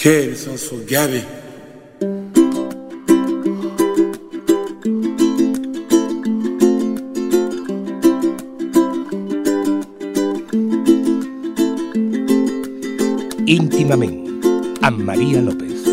Que sou Gabi. íntimament amb Maria López.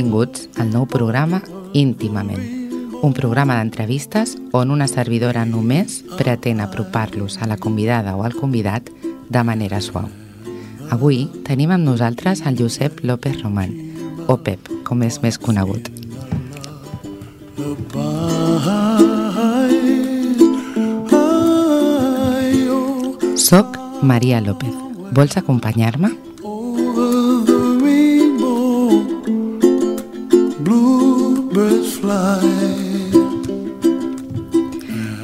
Benvinguts al nou programa Íntimament, un programa d'entrevistes on una servidora només pretén apropar-los a la convidada o al convidat de manera suau. Avui tenim amb nosaltres el Josep López Roman, o Pep, com és més conegut. Soc Maria López. Vols acompanyar-me?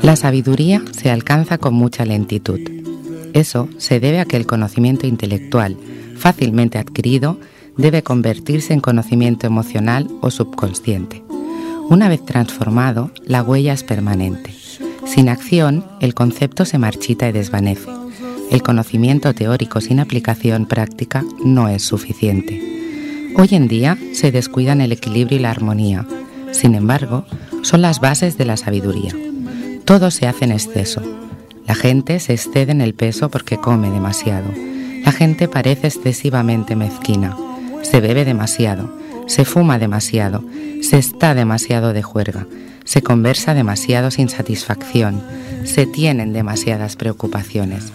La sabiduría se alcanza con mucha lentitud. Eso se debe a que el conocimiento intelectual, fácilmente adquirido, debe convertirse en conocimiento emocional o subconsciente. Una vez transformado, la huella es permanente. Sin acción, el concepto se marchita y desvanece. El conocimiento teórico sin aplicación práctica no es suficiente. Hoy en día se descuidan el equilibrio y la armonía. Sin embargo, son las bases de la sabiduría. Todo se hace en exceso. La gente se excede en el peso porque come demasiado. La gente parece excesivamente mezquina. Se bebe demasiado. Se fuma demasiado. Se está demasiado de juerga. Se conversa demasiado sin satisfacción. Se tienen demasiadas preocupaciones.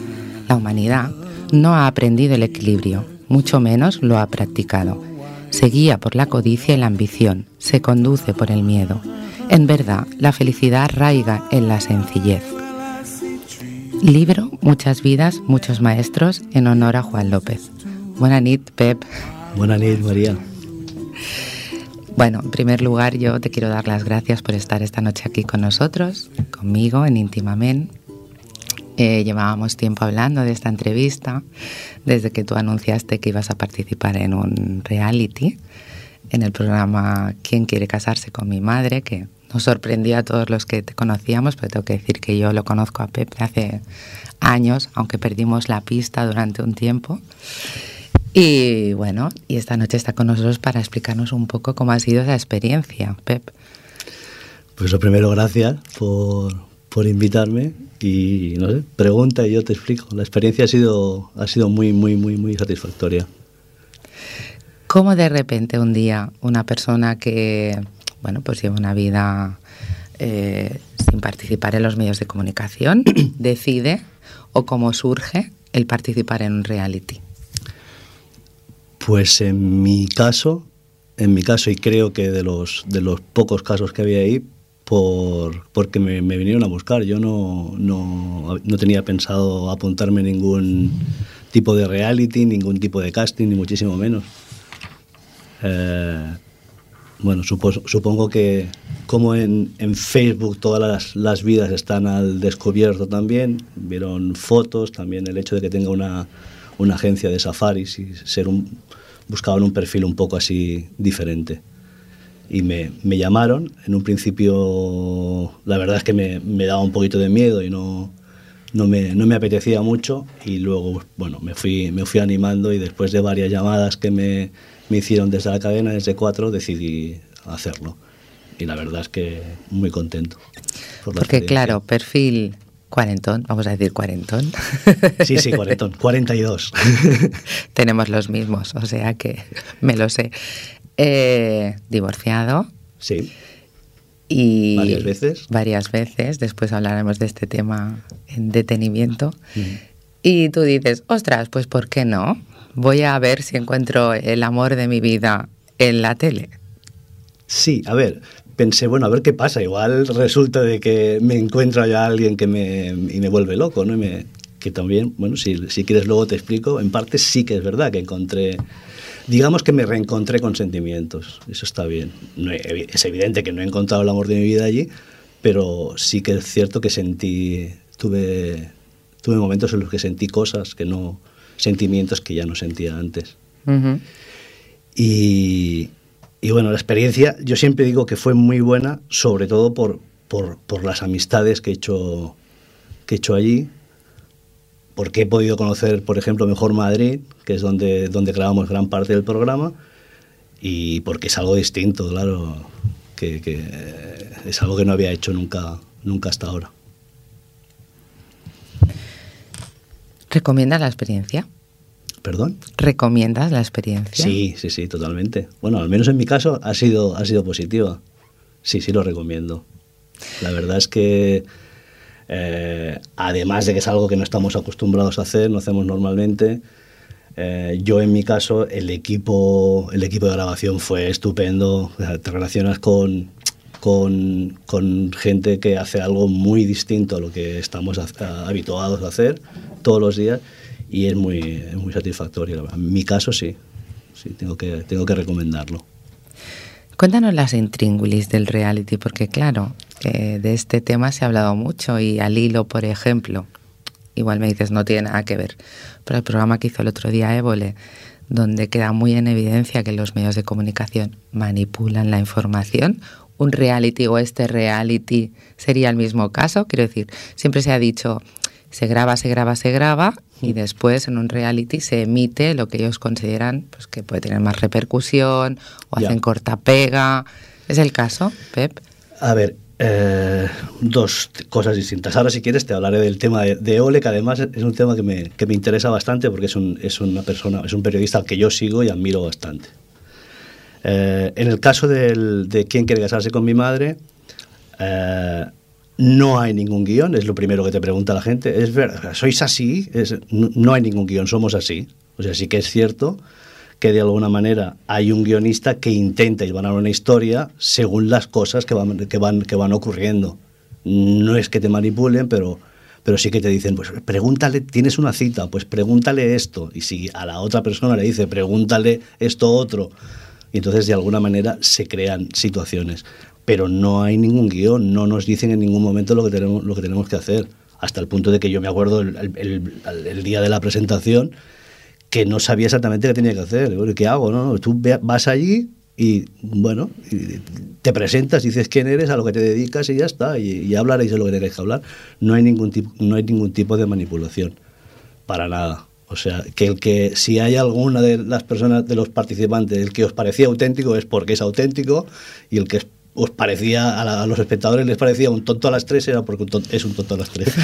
La humanidad no ha aprendido el equilibrio, mucho menos lo ha practicado. Se guía por la codicia y la ambición, se conduce por el miedo. En verdad, la felicidad arraiga en la sencillez. Libro Muchas vidas, muchos maestros en honor a Juan López. Buena nit, Pep. Buenas noches, María. Bueno, en primer lugar, yo te quiero dar las gracias por estar esta noche aquí con nosotros, conmigo, en Íntimamente. Eh, llevábamos tiempo hablando de esta entrevista desde que tú anunciaste que ibas a participar en un reality, en el programa ¿Quién quiere casarse con mi madre? que nos sorprendió a todos los que te conocíamos, pero tengo que decir que yo lo conozco a Pepe hace años, aunque perdimos la pista durante un tiempo. Y bueno, y esta noche está con nosotros para explicarnos un poco cómo ha sido esa experiencia, Pep. Pues lo primero, gracias por, por invitarme y no sé, pregunta y yo te explico. La experiencia ha sido, ha sido muy, muy, muy, muy satisfactoria. ¿Cómo de repente un día una persona que, bueno, pues lleva una vida eh, sin participar en los medios de comunicación decide o cómo surge el participar en un reality? Pues en mi caso, en mi caso y creo que de los, de los pocos casos que había ahí, por, porque me, me vinieron a buscar. Yo no, no, no tenía pensado apuntarme ningún tipo de reality, ningún tipo de casting, ni muchísimo menos. Eh, bueno, supo- supongo que como en, en Facebook todas las, las vidas están al descubierto también, vieron fotos, también el hecho de que tenga una, una agencia de safaris y ser un, buscaban un perfil un poco así diferente. Y me, me llamaron, en un principio la verdad es que me, me daba un poquito de miedo y no, no, me, no me apetecía mucho y luego bueno, me, fui, me fui animando y después de varias llamadas que me, me hicieron desde la cadena, desde cuatro, decidí hacerlo. Y la verdad es que muy contento. por Porque claro, perfil cuarentón, vamos a decir cuarentón. Sí, sí, cuarentón, 42. Tenemos los mismos, o sea que me lo sé. Eh, divorciado Sí, y... Varias veces. Varias veces, después hablaremos de este tema en detenimiento. Mm. Y tú dices, ostras, pues ¿por qué no? Voy a ver si encuentro el amor de mi vida en la tele. Sí, a ver, pensé, bueno, a ver qué pasa. Igual resulta de que me encuentro ya alguien que me, y me vuelve loco, ¿no? Me, que también, bueno, si, si quieres luego te explico, en parte sí que es verdad que encontré, digamos que me reencontré con sentimientos, eso está bien. Es evidente que no he encontrado el amor de mi vida allí, pero sí que es cierto que sentí, tuve, tuve momentos en los que sentí cosas que no, sentimientos que ya no sentía antes. y, y, bueno, la experiencia, yo siempre digo que fue muy buena, sobre todo por, por, por las amistades que he hecho, que he hecho allí, porque he podido conocer, por ejemplo, mejor Madrid, que es donde, donde grabamos gran parte del programa, y porque es algo distinto, claro, que, que es algo que no había hecho nunca, nunca hasta ahora. ¿Recomiendas la experiencia? ¿Perdón? ¿Recomiendas la experiencia? Sí, sí, sí, totalmente. Bueno, al menos en mi caso ha sido, ha sido positiva. Sí, sí, lo recomiendo. La verdad es que, eh, además de que es algo que no estamos acostumbrados a hacer, no hacemos normalmente, eh, yo en mi caso, el equipo, el equipo de grabación fue estupendo. te relacionas con, con, con, gente que hace algo muy distinto a lo que estamos habituados a hacer todos los días y es muy, muy satisfactorio. En mi caso sí, sí tengo, que, tengo que recomendarlo. Cuéntanos las intríngulis del reality, porque claro, eh, de este tema se ha hablado mucho y al hilo, por ejemplo, igual me dices no tiene nada que ver, pero el programa que hizo el otro día Évole, donde queda muy en evidencia que los medios de comunicación manipulan la información, un reality o este reality sería el mismo caso, quiero decir, siempre se ha dicho se graba, se graba, se graba y después en un reality se emite lo que ellos consideran pues, que puede tener más repercusión o hacen corta pega. ¿Es el caso, Pep? A ver, eh, dos cosas distintas. Ahora, si quieres, te hablaré del tema de, Ole, que además es un tema que me, que me interesa bastante porque es, un, es, una persona, es un periodista al que yo sigo y admiro bastante. Eh, en el caso del, de quién quiere casarse con mi madre, eh, no hay ningún guion, es lo primero que te pregunta la gente. ¿Es verdad? ¿Sois así? no, hay ningún guion, somos así. O sea, sí que es cierto que de alguna manera hay un guionista que intenta llevar una historia según las cosas que van, que van, que van ocurriendo. No es que te manipulen, pero, pero sí que te dicen, pues pregúntale, tienes una cita, pues pregúntale esto. Y si a la otra persona le dice, pregúntale esto otro, y entonces de alguna manera se crean situaciones pero no hay ningún guion, no nos dicen en ningún momento lo que tenemos, lo que, tenemos que hacer, hasta el punto de que yo me acuerdo el, día de la presentación que no sabía exactamente qué tenía que hacer, ¿qué hago? No? Tú vas allí y bueno, te presentas, dices quién eres, a lo que te dedicas y ya está, y, y hablaréis de lo que tenéis que hablar. No hay ningún tipo, no hay ningún tipo de manipulación, para nada. O sea, que el que si hay alguna de las personas, de los participantes, el que os parecía auténtico es porque es auténtico y el que es os parecía a, los espectadores les parecía un tonto a las tres era porque es un tonto a las tres.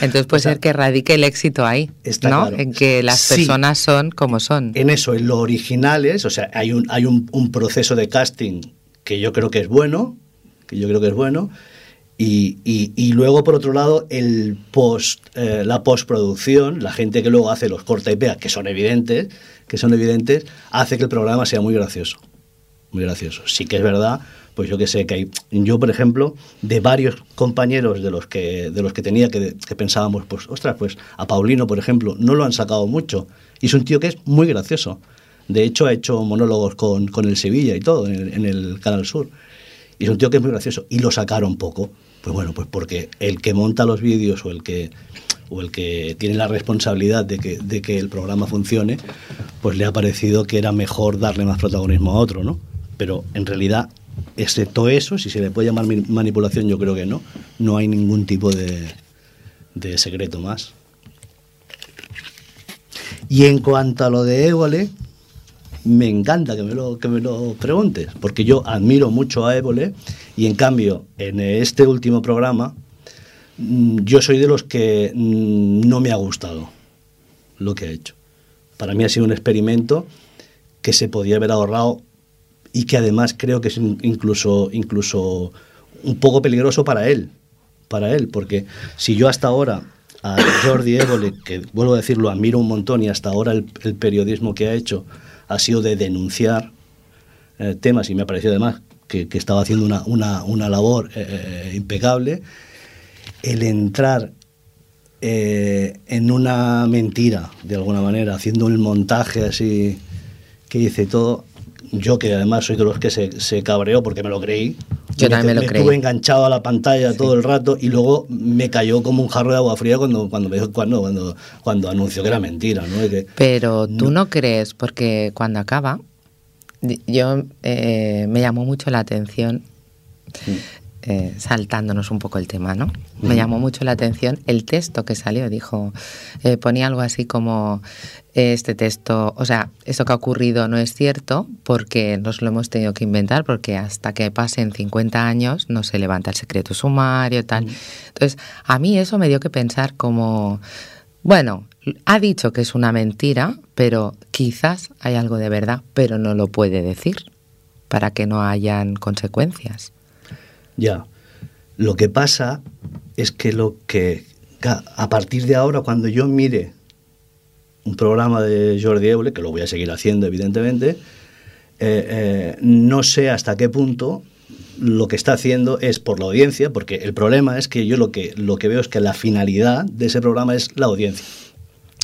Entonces puede ser que radique el éxito ahí no en que las personas son como son. En eso en lo original es o sea hay un hay un, proceso de casting que yo creo que es bueno que yo creo que es bueno y, y, luego por otro lado el post eh, la postproducción la gente que luego hace los corta y pega que son evidentes que son evidentes hace que el programa sea muy gracioso muy gracioso sí que es verdad pues yo que sé, que hay, yo por ejemplo, de varios compañeros de los que, de los que tenía que, pensábamos, pues ostras, pues a Paulino, por ejemplo, no lo han sacado mucho. Y es un tío que es muy gracioso. De hecho, ha hecho monólogos con, con el Sevilla y todo, en el, Canal Sur. Y es un tío que es muy gracioso. Y lo sacaron poco. Pues bueno, pues porque el que monta los vídeos o el que o el que tiene la responsabilidad de que, de que el programa funcione, pues le ha parecido que era mejor darle más protagonismo a otro, ¿no? Pero en realidad excepto eso, si se le puede llamar manipulación, yo creo que no, no hay ningún tipo de, de secreto más. Y en cuanto a lo de Évole, me encanta que me, lo, que me lo preguntes, porque yo admiro mucho a Évole y en cambio en este último programa mm, yo soy de los que mm, no me ha gustado lo que ha hecho. Para mí ha sido un experimento que se podía haber ahorrado y que además creo que es incluso, incluso un poco peligroso para él, para él, porque si yo hasta ahora a Jordi Évole, que vuelvo a decirlo, admiro un montón y hasta ahora el, periodismo que ha hecho ha sido de denunciar eh, temas y me ha parecido además que, estaba haciendo una, una, una labor eh, eh, impecable, el entrar en una mentira, de alguna manera, haciendo el montaje así que dice todo, yo que además soy de los que se, se cabreó porque me lo creí. Yo también me lo creí. Estuve enganchado a la pantalla todo el rato y luego me cayó como un jarro de agua fría cuando, cuando me dijo cuando, cuando, cuando anunció que era mentira, ¿no? Que- Pero tú no, crees, porque cuando acaba, yo eh, me llamó mucho la atención, eh, saltándonos un poco el tema, ¿no? Me llamó mucho la atención el texto que salió. Dijo, eh, ponía algo así como este texto, o sea, esto que ha ocurrido no es cierto porque nos lo hemos tenido que inventar porque hasta que pasen 50 años no se levanta el secreto sumario, tal. Entonces, a mí eso me dio que pensar como, bueno, ha dicho que es una mentira, pero quizás hay algo de verdad, pero no lo puede decir para que no hayan consecuencias. Ya. Lo que pasa es que lo que a partir de ahora, cuando yo mire un programa de Jordi Eule, que lo voy a seguir haciendo, evidentemente, eh, eh, no sé hasta qué punto lo que está haciendo es por la audiencia, porque el problema es que yo lo que, lo que veo es que la finalidad de ese programa es la audiencia.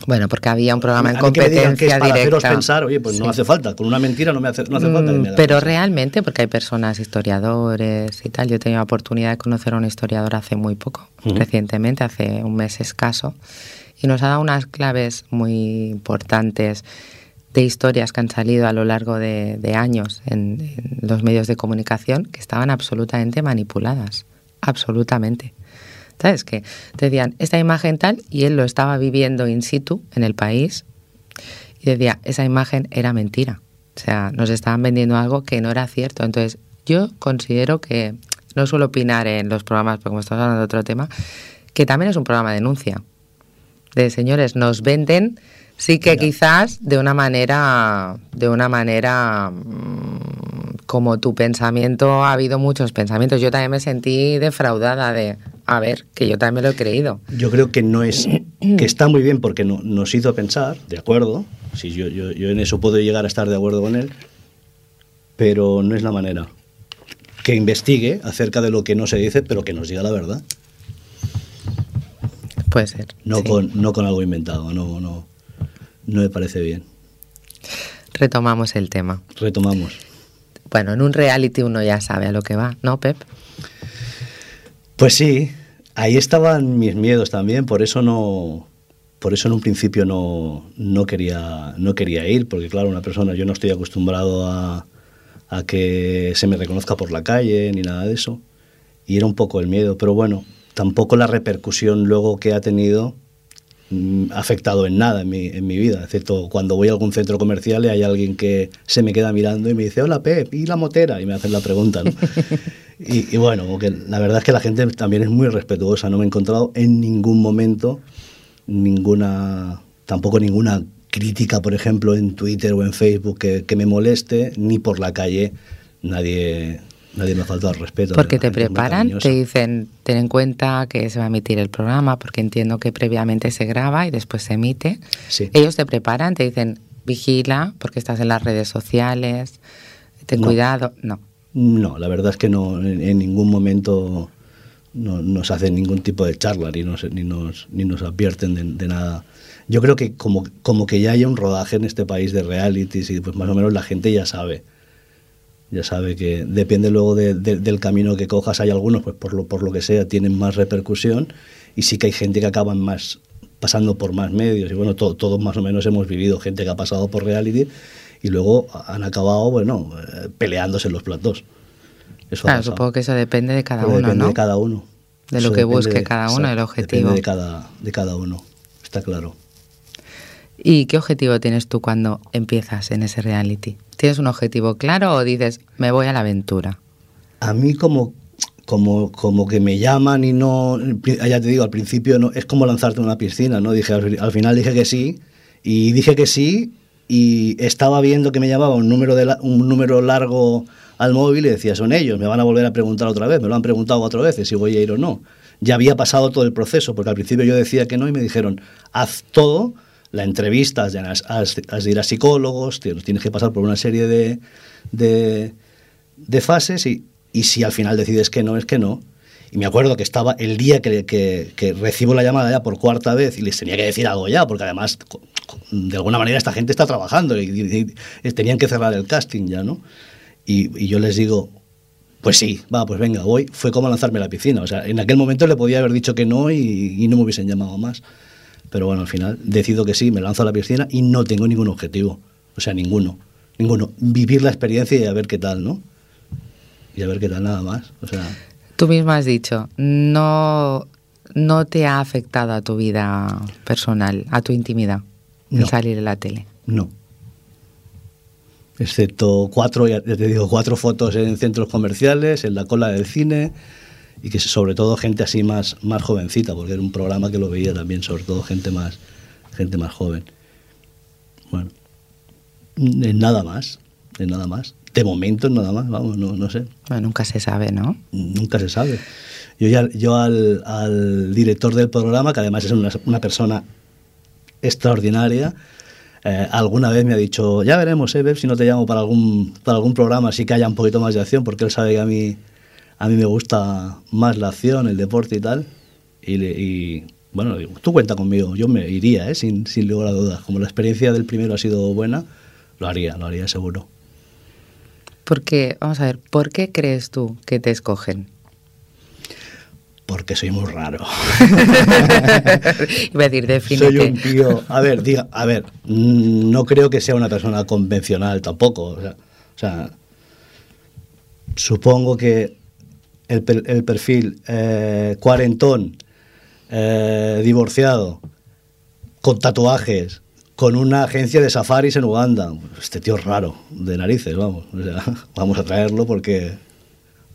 Bueno, porque había un programa en A mí que es competencia para haceros directa. pensar, oye, pues no hace falta, con una mentira no, me hace, no hace falta. que Mm, me hagan Pero realmente, porque hay personas historiadores y tal, yo he tenido la oportunidad de conocer a un historiador hace muy poco, recientemente, hace un mes escaso, y nos ha dado unas claves muy importantes de historias que han salido a lo largo de, de años en, en los medios de comunicación que estaban absolutamente manipuladas, absolutamente. ¿Sabes? Que te decían esta imagen tal y él lo estaba viviendo in situ en el país y decía, esa imagen era mentira. O sea, nos estaban vendiendo algo que no era cierto. Entonces, yo considero que, no suelo opinar en los programas, porque como estamos hablando de otro tema, que también es un programa de denuncia. De señores, nos venden, sí que quizás de una manera, de una manera mm, como tu pensamiento, ha habido muchos pensamientos. Yo también me sentí defraudada de, a ver, que yo también me lo he creído. Yo creo que no es que está muy bien porque no- nos hizo pensar, de acuerdo. Si yo, yo, yo en eso puedo llegar a estar de acuerdo con él, pero no es la manera. Que investigue acerca de lo que no se dice, pero que nos diga la verdad. Puede ser. No, sí. con, no con algo inventado, no, no, no me parece bien. Retomamos el tema. Retomamos. Bueno, en un reality uno ya sabe a lo que va, ¿no, Pep? Pues sí, ahí estaban mis miedos también, por eso no, por eso en un principio no, no quería, no quería ir, porque claro, una persona, yo no estoy acostumbrado a, a que se me reconozca por la calle ni nada de eso, y era un poco el miedo, pero bueno, tampoco la repercusión luego que ha tenido mm, ha afectado en nada en mi, en mi vida, excepto cuando voy a algún centro comercial y hay alguien que se me queda mirando y me dice, hola Pep, ¿y la motera? Y me hacen la pregunta, ¿no? y, y bueno, como que la verdad es que la gente también es muy respetuosa, no me he encontrado en ningún momento ninguna, tampoco ninguna crítica, por ejemplo, en Twitter o en Facebook que, que me moleste, ni por la calle nadie, nadie me ha faltado al respeto. Porque te preparan, te dicen, ten en cuenta que se va a emitir el programa, porque entiendo que previamente se graba y después se emite. Sí. Ellos te preparan, te dicen, vigila, porque estás en las redes sociales, ten No. cuidado. No. No, la verdad es que no, en, ningún momento no, nos hacen ningún tipo de charla ni nos, ni nos, ni nos advierten de, nada. Yo creo que como, como que ya hay un rodaje en este país de realities y pues más o menos la gente ya sabe. Ya sabe que depende luego de- de- del camino que cojas. Hay algunos, pues por lo, por lo que sea, tienen más repercusión y sí que hay gente que acaban más pasando por más medios. Y bueno, to- todos más o menos hemos vivido gente que ha pasado por reality y luego han acabado, bueno, eh, peleándose en los platos. Eso Claro, supongo que eso depende de cada Pero uno, depende ¿no? de cada uno. De lo Eso que depende busque de- cada uno, el exacto, objetivo. Depende de cada, de cada uno, está claro. ¿Y qué objetivo tienes tú cuando empiezas en ese reality? ¿Tienes un objetivo claro o dices, me voy a la aventura? A mí como, como, como que me llaman y no, ya te digo, al principio no, es como lanzarte en una piscina, ¿no? Dije, al, al final dije que sí y dije que sí y estaba viendo que me llamaba un número, de la- un número largo al móvil y decía, son ellos, me van a volver a preguntar otra vez, me lo han preguntado cuatro veces si voy a ir o no. Ya había pasado todo el proceso, porque al principio yo decía que no y me dijeron, haz todo, la entrevista, has has- de ir a psicólogos, tienes que pasar por una serie de, de, fases y, y si al final decides que no, es que no. Y me acuerdo que estaba el día que, que- que recibo la llamada ya por cuarta vez y les tenía que decir algo ya, porque además de alguna manera esta gente está trabajando y, tenían que cerrar el casting ya, ¿no? Y, yo les digo, pues sí, va, pues venga, voy. Fue como lanzarme a la piscina. O sea, en aquel momento le podía haber dicho que no y, no me hubiesen llamado más. Pero bueno, al final decido que sí, me lanzo a la piscina y no tengo ningún objetivo. O sea, ninguno. Ninguno. Vivir la experiencia y a ver qué tal, ¿no? Y a ver qué tal nada más. O sea. Tú mismo has dicho, no, no te ha afectado a tu vida personal, a tu intimidad, no. salir en la tele. No. Excepto cuatro, ya te digo, cuatro fotos en centros comerciales, en la cola del cine y que sobre todo gente así más, más jovencita, porque era un programa que lo veía también, sobre todo gente más, gente más joven. Bueno, en nada más, en nada más. De momento nada más, vamos, no, no sé. nunca se sabe, ¿no? Nunca se sabe. Yo, ya, yo al, al director del programa, que además es una, una persona extraordinaria, eh, alguna vez me ha dicho, ya veremos, eh, si no te llamo para algún, para algún programa así que haya un poquito más de acción, porque él sabe que a mí, a mí me gusta más la acción, el deporte y tal. Y, y bueno, tú cuenta conmigo, yo me iría, eh, sin, sin lugar a dudas. Como la experiencia del primero ha sido buena, lo haría, lo haría seguro. Porque, vamos a ver, ¿por qué crees tú que te escogen? Porque soy muy raro. Iba a decir, Soy un tío. A ver, diga, a ver, no creo que sea una persona convencional tampoco. O sea, supongo que el, el perfil eh, cuarentón, eh, divorciado, con tatuajes, con una agencia de safaris en Uganda. Este tío es raro, de narices, vamos. vamos a traerlo porque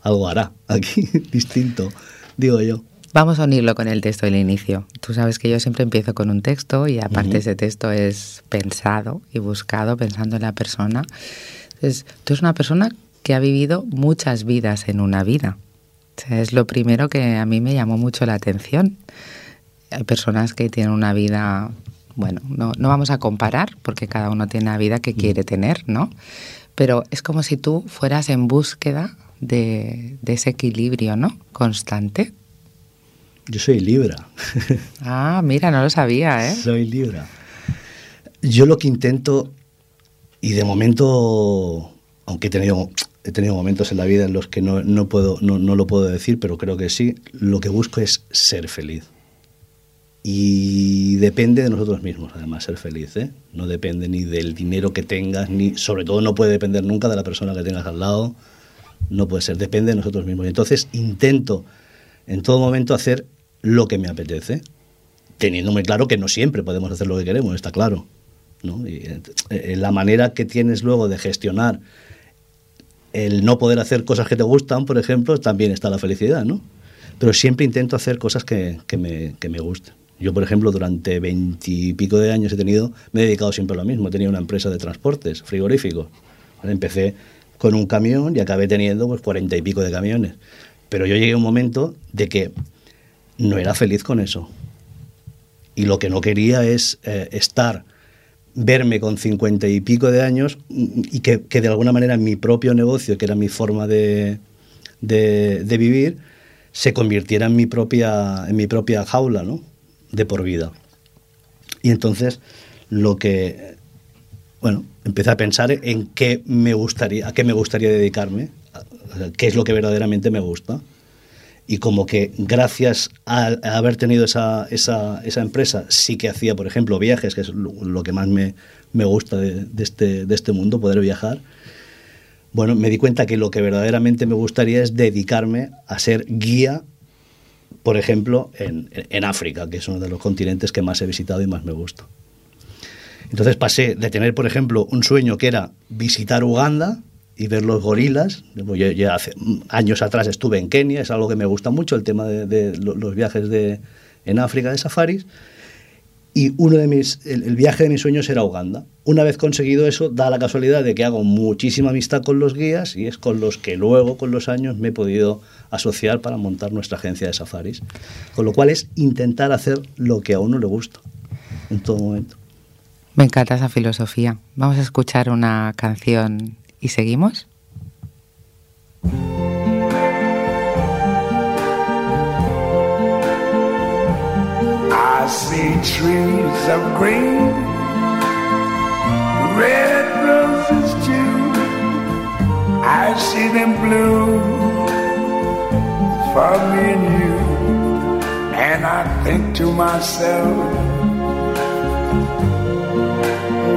algo hará aquí distinto, digo yo. Vamos a unirlo con el texto del inicio. Tú sabes que yo siempre empiezo con un texto y aparte ese texto es pensado y buscado pensando en la persona. Entonces, tú eres una persona que ha vivido muchas vidas en una vida. es lo primero que a mí me llamó mucho la atención. Hay personas que tienen una vida bueno, no, no vamos a comparar porque cada uno tiene la vida que quiere tener, ¿no? Pero es como si tú fueras en búsqueda de, ese equilibrio, ¿no? Constante. Yo soy Libra. ah, mira, no lo sabía, ¿eh? Soy Libra. Yo lo que intento, y de momento, aunque he tenido, he tenido momentos en la vida en los que no, no puedo, no, no lo puedo decir, pero creo que sí, lo que busco es ser feliz. Y depende de nosotros mismos, además, ser feliz. ¿eh? No depende ni del dinero que tengas, ni sobre todo no puede depender nunca de la persona que tengas al lado. No puede ser, depende de nosotros mismos. Entonces intento en todo momento hacer lo que me apetece, teniendo muy claro que no siempre podemos hacer lo que queremos, está claro. ¿no? Y, eh, la manera que tienes luego de gestionar el no poder hacer cosas que te gustan, por ejemplo, también está la felicidad, ¿no? Pero siempre intento hacer cosas que, que, me, que me gusten. Yo, por ejemplo, durante veintipico de años he tenido, me he dedicado siempre a lo mismo. Tenido una empresa de transportes frigoríficos. Empecé con un camión y acabé teniendo pues cuarenta y pico de camiones. Pero yo llegué a un momento de que no era feliz con eso. Y lo que no quería es eh, estar, verme con cincuenta y pico de años y que, que, de alguna manera mi propio negocio, que era mi forma de, de, de vivir, se convirtiera en mi propia, en mi propia jaula, ¿no? de por vida. Y entonces lo que, bueno, empecé a pensar en qué me gustaría, a qué me gustaría dedicarme, qué es lo que verdaderamente me gusta. Y como que gracias a, haber tenido esa, esa, esa, empresa, sí que hacía, por ejemplo, viajes, que es lo, que más me, me gusta de, de, este, de este mundo, poder viajar. Bueno, me di cuenta que lo que verdaderamente me gustaría es dedicarme a ser guía por ejemplo, en, en, África, que es uno de los continentes que más he visitado y más me gusta. Entonces pasé de tener, por ejemplo, un sueño que era visitar Uganda y ver los gorilas. Yo, ya hace años atrás estuve en Kenia, es algo que me gusta mucho, el tema de, los viajes de, en África de safaris. Y uno de mis, el, viaje de mis sueños era Uganda. Una vez conseguido eso, da la casualidad de que hago muchísima amistad con los guías y es con los que luego, con los años, me he podido asociar para montar nuestra agencia de safaris. Con lo cual es intentar hacer lo que a uno le gusta en todo momento. Me encanta esa filosofía. Vamos a escuchar una canción y seguimos. I see trees of green red roses too. I see them bloom for me and you. And I think to myself,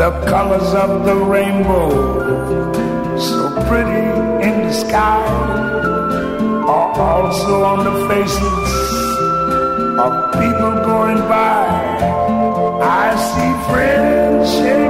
The colors of the rainbow, so pretty in the sky, are also on the faces of people going by. I see friends shaking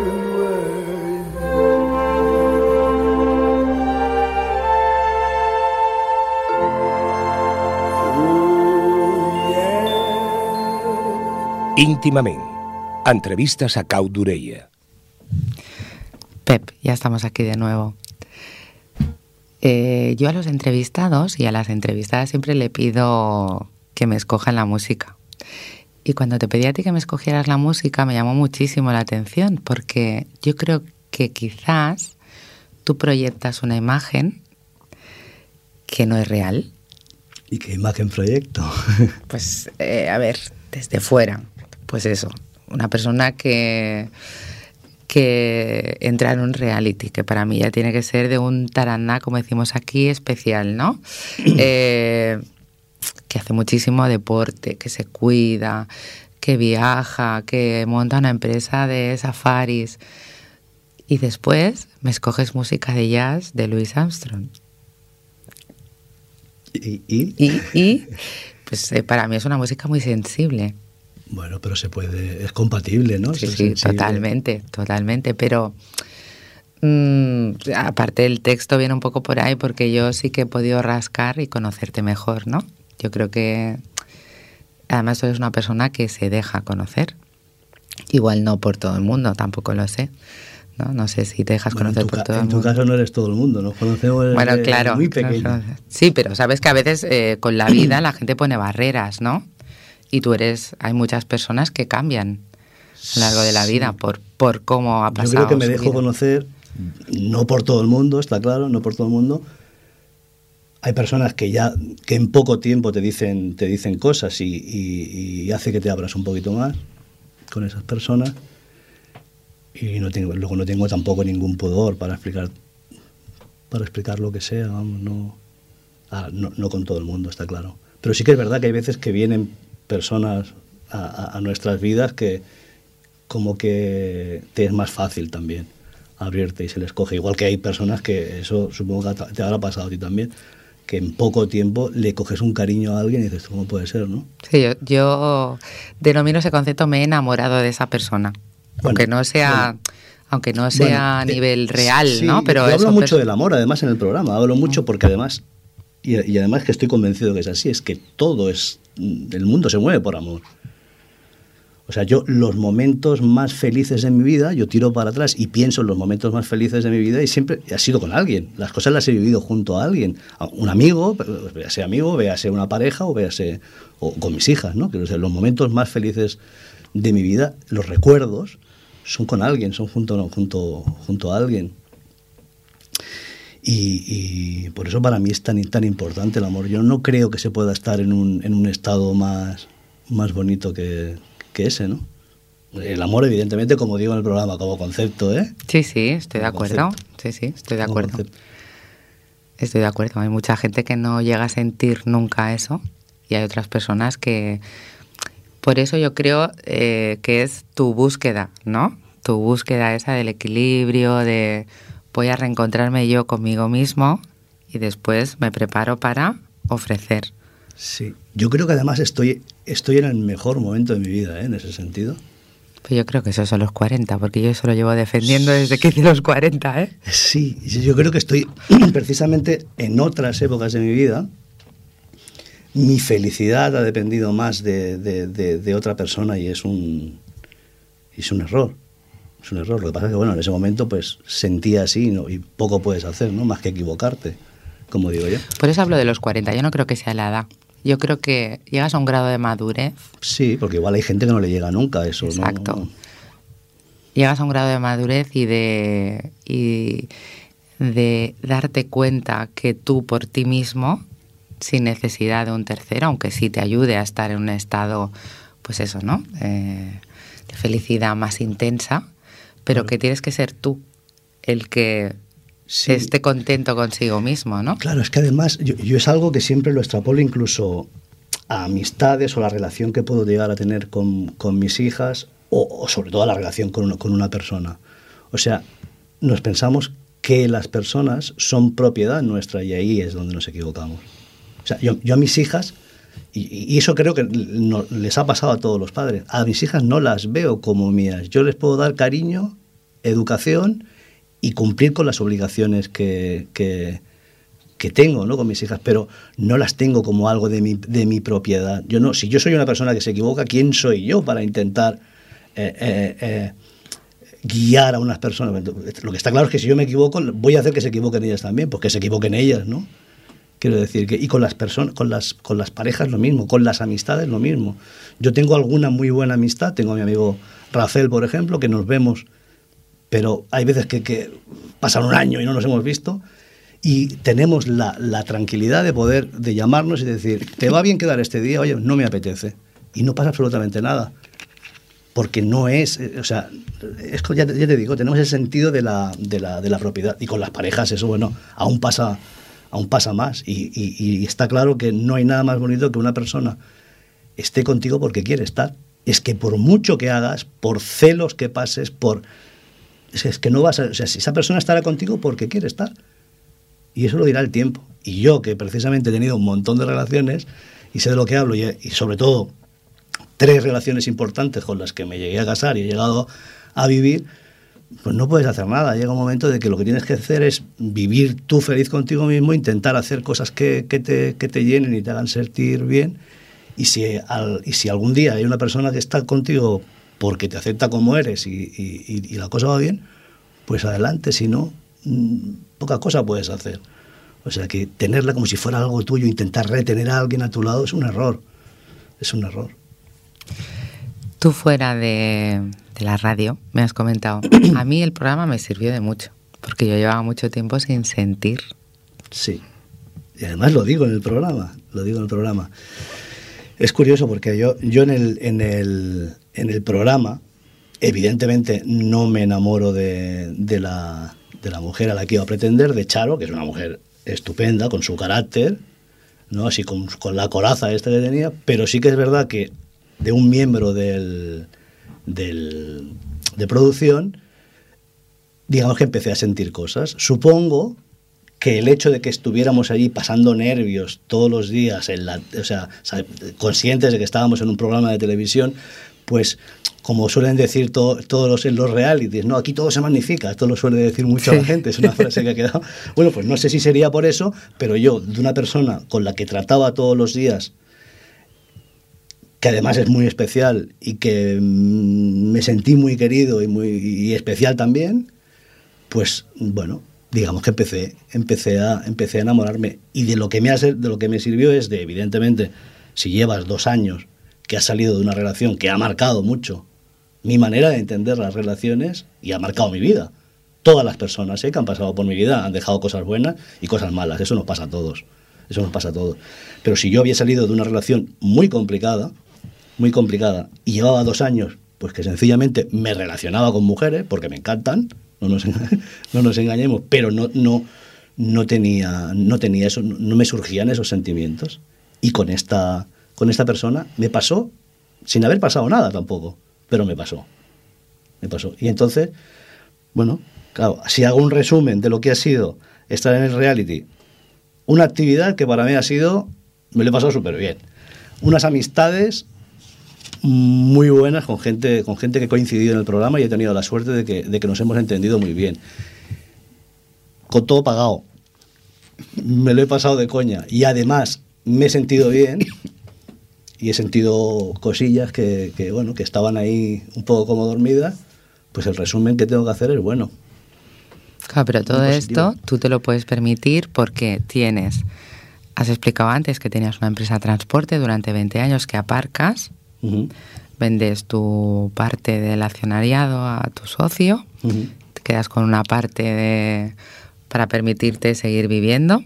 yeah. Íntimament. Entrevistas a Cau Durella. Pep, ya estamos aquí de nuevo. Eh, yo a los entrevistados y a las entrevistadas siempre le pido que me escojan la música. Y cuando te pedí a ti que me escogieras la música me llamó muchísimo la atención porque yo creo que quizás tú proyectas una imagen que no es real. ¿Y qué imagen proyecto? Pues, eh, a ver, desde fuera, pues eso, una persona que, que entra en un reality, que para mí ya tiene que ser de un taraná, como decimos aquí, especial, ¿no? Eh, que hace muchísimo deporte, que se cuida, que viaja, que monta una empresa de safaris. Y después me escoges música de jazz de Louis Armstrong. ¿Y, y? Y, y, pues eh, para mí es una música muy sensible. Bueno, pero se puede, es compatible, ¿no? Sí, sí, totalmente, totalmente. Pero mm, aparte el texto viene un poco por ahí porque yo sí que he podido rascar y conocerte mejor, ¿no? Yo creo que además tú eres una persona que se deja conocer. Igual no por todo el mundo, tampoco lo sé. No, no sé si te dejas Bueno, conocer por todo el en tu mundo. caso no eres todo el mundo, nos conocemos desde Bueno, claro. muy pequeño. Sí, pero sabes que a veces eh, con la vida la gente pone barreras, ¿no? Y tú eres, hay muchas personas que cambian a lo largo de la vida por, por cómo ha Yo pasado. creo que me dejo vida. conocer, no por todo el mundo, está claro, no por todo el mundo. Hay personas que ya que en poco tiempo te dicen, te dicen cosas y, y- y hace que te abras un poquito más con esas personas. Y no tengo, luego no tengo tampoco ningún pudor para explicar para explicar lo que sea, vamos, no, ah, no, no con todo el mundo, está claro. Pero sí que es verdad que hay veces que vienen personas a, a- nuestras vidas que como que te es más fácil también abrirte y se les coge. Igual que hay personas que eso supongo que te habrá pasado a ti también, que en poco tiempo le coges un cariño a alguien y dices, ¿cómo puede ser, no? Sí, yo, yo denomino ese concepto me he enamorado de esa persona. aunque no sea, aunque no sea Bueno, a eh, nivel real, sí, ¿no? Pero yo hablo mucho del amor, además, en el programa. Hablo mucho porque además, y, y además que estoy convencido que es así, es que todo es, el mundo se mueve por amor. O sea, yo los momentos más felices de mi vida, yo tiro para atrás y pienso en los momentos más felices de mi vida y siempre ha sido con alguien. Las cosas las he vivido junto a alguien. Un amigo, véase amigo, véase una pareja o véase o con mis hijas, ¿no? Que, o sea, los momentos más felices de mi vida, los recuerdos, son con alguien, son junto, junto, junto a alguien. Y, y por eso para mí es tan, tan importante el amor. Yo no creo que se pueda estar en un, en un estado más, más bonito que, que ese, ¿no? El amor, evidentemente, como digo en el programa, como concepto, ¿eh? Sí, sí, estoy de Como acuerdo. concepto. Sí, sí, estoy de Como acuerdo. concepto. Estoy de acuerdo. Hay mucha gente que no llega a sentir nunca eso y hay otras personas que... Por eso yo creo eh, que es tu búsqueda, ¿no? Tu búsqueda esa del equilibrio, de voy a reencontrarme yo conmigo mismo y después me preparo para ofrecer. Sí. Yo creo que además estoy, estoy en el mejor momento de mi vida, ¿eh? En ese sentido. Pues yo creo que eso son los 40, porque yo eso lo llevo defendiendo desde que hice los 40, ¿eh? Sí, yo creo que estoy precisamente en otras épocas de mi vida. Mi felicidad ha dependido más de, de- de- de otra persona y es un, es un error. Es un error. Lo que pasa es que, bueno, en ese momento pues sentía así ¿no? y poco puedes hacer, ¿no? Más que equivocarte, como digo yo. Por eso hablo de los 40. Yo no creo que sea la edad. Yo creo que llegas a un grado de madurez Sí, porque igual hay gente que no le llega nunca a eso, ¿no? Exacto. llegas a un grado de madurez y de, y de darte cuenta que tú por ti mismo, sin necesidad de un tercero, aunque sí te ayude a estar en un estado, pues eso, ¿no? Eh, de felicidad más intensa, pero que tienes que ser tú el que Sí. esté contento consigo mismo, ¿no? Claro, es que además yo, yo es algo que siempre lo extrapolo incluso a amistades o la relación que puedo llegar a tener con, con mis hijas o, o sobre todo a la relación con una, con una persona. O sea, nos pensamos que las personas son propiedad nuestra y ahí es donde nos equivocamos. O sea, yo, yo a mis hijas, y, eso creo que les ha pasado a todos los padres, a mis hijas no las veo como mías. Yo les puedo dar cariño, educación y cumplir con las obligaciones que, que, tengo ¿no? con mis hijas, pero no las tengo como algo de mi, de mi propiedad. Yo no, si yo soy una persona que se equivoca, ¿quién soy yo para intentar eh, eh, eh, guiar a unas personas? Lo que está claro es que si yo me equivoco, voy a hacer que se equivoquen ellas también, pues que se equivoquen ellas, ¿no? Quiero decir que y con las personas, con las con las parejas lo mismo, con las amistades lo mismo. Yo tengo alguna muy buena amistad, tengo a mi amigo Rafael, por ejemplo, que nos vemos, pero hay veces que, que pasan un año y no nos hemos visto y tenemos la, la tranquilidad de poder de llamarnos y decir, ¿te va bien quedar este día? Oye, no me apetece. Y no pasa absolutamente nada. Porque no es, eh, o sea, es ya, ya te digo, tenemos el sentido de la, de, la, de la propiedad. Y con las parejas eso, bueno, aún pasa, aún pasa más. Y, está claro que no hay nada más bonito que una persona esté contigo porque quiere estar. Es que por mucho que hagas, por celos que pases, por... Es es que no vas a... O sea, si esa persona estará contigo porque quiere estar. Y eso lo dirá el tiempo. Y yo, que precisamente he tenido un montón de relaciones y sé de lo que hablo, y, y sobre todo tres relaciones importantes con las que me llegué a casar y he llegado a vivir, pues no puedes hacer nada. Llega un momento de que lo que tienes que hacer es vivir tú feliz contigo mismo, intentar hacer cosas que, que te, que te llenen y te hagan sentir bien. Y si, al- y si algún día hay una persona que está contigo porque te acepta como eres y, y- y- la cosa va bien, pues adelante. Si no, mm, poca cosa puedes hacer. O sea que tenerla como si fuera algo tuyo, intentar retener a alguien a tu lado es un error. Es un error. Tú fuera de, de la radio, me has comentado, a mí el programa me sirvió de mucho, porque yo llevaba mucho tiempo sin sentir. Sí. Y además lo digo en el programa, lo digo en el programa. Es curioso porque yo, yo en, el, en, el, en el programa, evidentemente no me enamoro de, de, la, de la mujer a la que iba a pretender, de Charo, que es una mujer estupenda, con su carácter, ¿no? así con, con la coraza esta que tenía, pero sí que es verdad que de un miembro del, del, de producción, digamos que empecé a sentir cosas. Supongo que el hecho de que estuviéramos allí pasando nervios todos los días, en la, o sea, conscientes de que estábamos en un programa de televisión, pues como suelen decir to- todos los, en los realities, no, aquí todo se magnifica, esto lo suele decir mucho la Sí. gente, es una frase que ha quedado. Bueno, pues no sé si sería por eso, pero yo, de una persona con la que trataba todos los días, que además es muy especial y que mm, me sentí muy querido y muy y especial también, pues bueno, digamos que empecé, empecé a, empecé a enamorarme. Y de lo que me ha, ser- de lo que me sirvió es de, evidentemente, si llevas dos años que has salido de una relación que ha marcado mucho mi manera de entender las relaciones y ha marcado mi vida. todas las personas ¿eh? que han pasado por mi vida han dejado cosas buenas y cosas malas. Eso nos pasa a todos. Eso nos pasa a todos. Pero si yo había salido de una relación muy complicada, muy complicada, y llevaba dos años, pues que sencillamente me relacionaba con mujeres, porque me encantan, no nos, no nos engañemos, pero no, no, no, tenía, no tenía eso, no me surgían esos sentimientos. Y con esta, con esta persona me pasó, sin haber pasado nada tampoco, pero me pasó. Me pasó. Y entonces, bueno, claro, si hago un resumen de lo que ha sido estar en el reality, una actividad que para mí ha sido, me lo he pasado súper bien. Unas amistades muy buenas con gente, con gente que ha coincidido en el programa y he tenido la suerte de que, de que nos hemos entendido muy bien. Con todo pagado. Me lo he pasado de coña. Y además me he sentido bien y he sentido cosillas que, que, bueno, que estaban ahí un poco como dormidas. Pues el resumen que tengo que hacer es bueno. Claro, pero todo esto tú te lo puedes permitir porque tienes, has explicado antes que tenías una empresa de transporte durante 20 años que aparcas, uh -huh. vendes tu parte del accionariado a tu socio, uh -huh. te quedas con una parte de, para permitirte seguir viviendo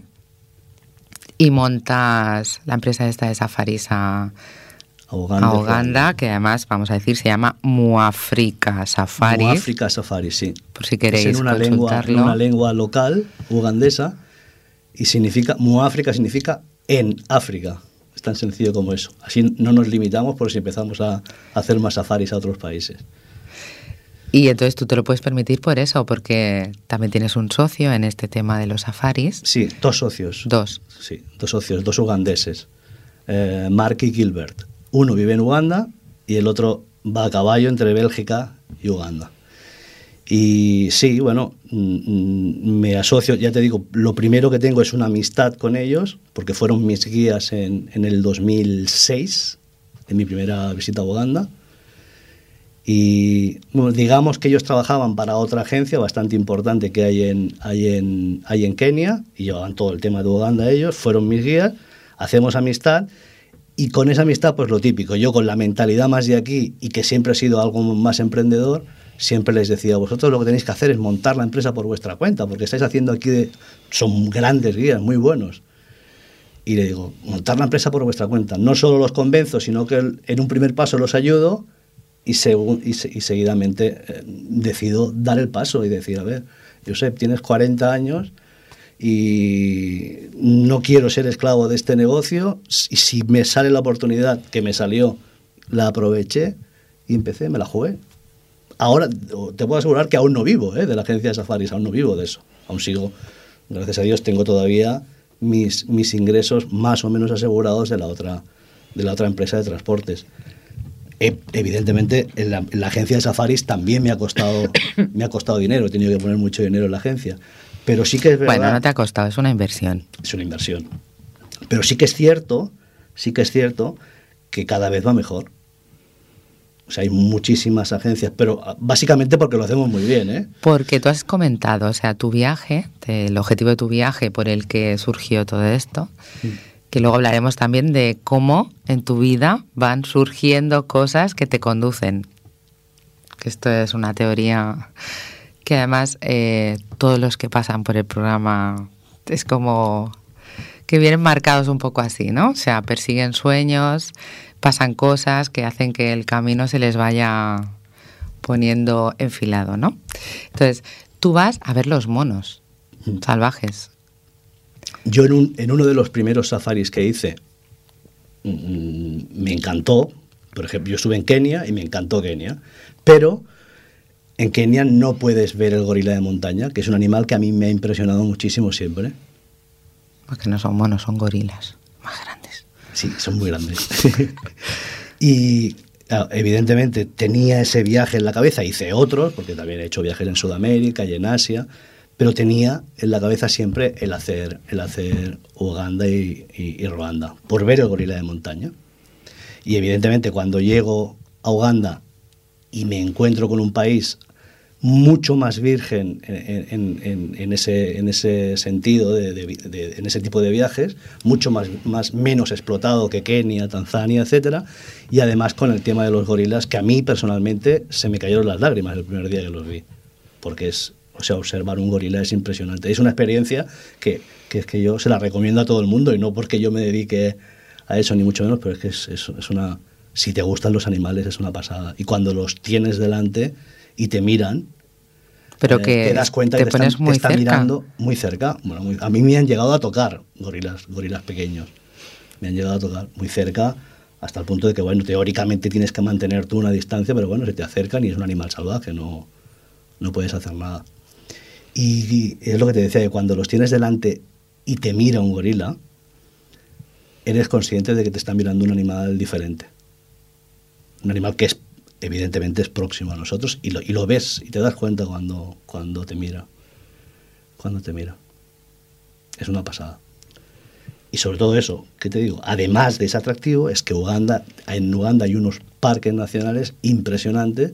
y montas la empresa esta de safaris a, a Uganda, a Uganda que además, vamos a decir, se llama Muafrica Safari. Muafrica Safari, sí. Por si queréis es en una lengua, en una lengua local ugandesa y significa, Muafrica significa en África. Tan sencillo como eso. Así no nos limitamos por si empezamos a hacer más safaris a otros países. Y entonces tú te lo puedes permitir por eso, porque también tienes un socio en este tema de los safaris. Sí, dos socios. Dos. Sí, dos socios, dos ugandeses. Eh, Mark y Gilbert. Uno vive en Uganda y el otro va a caballo entre Bélgica y Uganda. Y sí, bueno, me asocio, ya te digo, lo primero que tengo es una amistad con ellos, porque fueron mis guías en, en el 2006, en mi primera visita a Uganda. Y bueno, digamos que ellos trabajaban para otra agencia bastante importante que hay en, hay, en, hay en Kenia, y llevaban todo el tema de Uganda ellos, fueron mis guías, hacemos amistad, y con esa amistad, pues lo típico, yo con la mentalidad más de aquí y que siempre he sido algo más emprendedor, siempre les decía, vosotros lo que tenéis que hacer es montar la empresa por vuestra cuenta, porque estáis haciendo aquí, son grandes guías, muy buenos. Y le digo, montar la empresa por vuestra cuenta. No solo los convenzo, sino que en un primer paso los ayudo y seguidamente eh, decido dar el paso y decir, a ver, Josep, tienes 40 años y no quiero ser esclavo de este negocio y si me sale la oportunidad que me salió, la aproveché y empecé, me la jugué. Ahora te puedo asegurar que aún no vivo ¿eh? de la agencia de safaris, aún no vivo de eso. Aún sigo, gracias a Dios, tengo todavía mis, mis ingresos más o menos asegurados de la otra, de la otra empresa de transportes. Evidentemente, en la, en la, agencia de safaris también me ha costado, me ha costado dinero, he tenido que poner mucho dinero en la agencia. Pero sí que es verdad. Bueno, no te ha costado, es una inversión. Es una inversión. Pero sí que es cierto, sí que es cierto que cada vez va mejor. O sea, hay muchísimas agencias, pero básicamente porque lo hacemos muy bien, ¿eh? Porque tú has comentado, o sea, tu viaje, el objetivo de tu viaje por el que surgió todo esto, mm. que luego hablaremos también de cómo en tu vida van surgiendo cosas que te conducen. Que esto es una teoría que además eh, todos los que pasan por el programa es como que vienen marcados un poco así, ¿no? O sea, persiguen sueños, pasan cosas que hacen que el camino se les vaya poniendo enfilado, ¿no? Entonces, tú vas a ver los monos mm. salvajes. Yo en, un, en, uno de los primeros safaris que hice mmm, me encantó, por ejemplo, yo estuve en Kenia y me encantó Kenia, pero en Kenia no puedes ver el gorila de montaña, que es un animal que a mí me ha impresionado muchísimo siempre. Porque no son monos, son gorilas. Sí, son muy grandes. y evidentemente tenía ese viaje en la cabeza, hice otros, porque también he hecho viajes en Sudamérica y en Asia, pero tenía en la cabeza siempre el hacer, el hacer Uganda y, y, y Ruanda, por ver el gorila de montaña. Y evidentemente cuando llego a Uganda y me encuentro con un país mucho más virgen en, en, en, en ese, ese, sentido, de, de, de, en ese tipo de viajes, mucho más, más, menos explotado que Kenia, Tanzania, etc. Y además con el tema de los gorilas, que a mí personalmente se me cayeron las lágrimas el primer día que los vi, porque es O sea, observar un gorila es impresionante. Es una experiencia que, que es que yo se la recomiendo a todo el mundo y no porque yo me dedique a eso, ni mucho menos, pero es que es, es, es una... Si te gustan los animales, es una pasada. Y cuando los tienes delante y te miran, Pero eh, que te das cuenta te que te pones están, muy te están cerca. mirando muy cerca. Bueno, muy- a mí me han llegado a tocar gorilas, gorilas pequeños. Me han llegado a tocar muy cerca hasta el punto de que, bueno, teóricamente tienes que mantener tú una distancia, pero bueno, se te acercan y es un animal salvaje, no, no puedes hacer nada. Y, y es lo que te decía, que cuando los tienes delante y te mira un gorila, eres consciente de que te está mirando un animal diferente. Un animal que es, evidentemente es próximo a nosotros y lo, y lo ves y te das cuenta cuando, cuando te mira. Cuando te mira. Es una pasada. Y sobre todo eso, ¿qué te digo? Además de ese atractivo, es que Uganda, en Uganda hay unos parques nacionales impresionantes,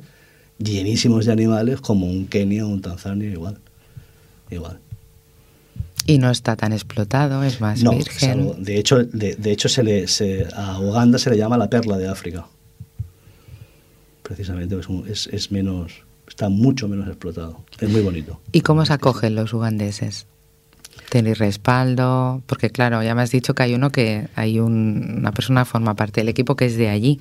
llenísimos de animales, como un Kenia o un Tanzania, igual. Igual. Y no está tan explotado, es más No, virgen. salvo- de hecho, de, de hecho se le, se- a Uganda se le llama la perla de África. Precisamente es, un- es, es menos, está mucho menos explotado. Es muy bonito. ¿Y cómo se acogen los ugandeses? ¿Tenéis respaldo? Porque claro, ya me has dicho que hay uno que hay un- una persona que forma parte del equipo que es de allí.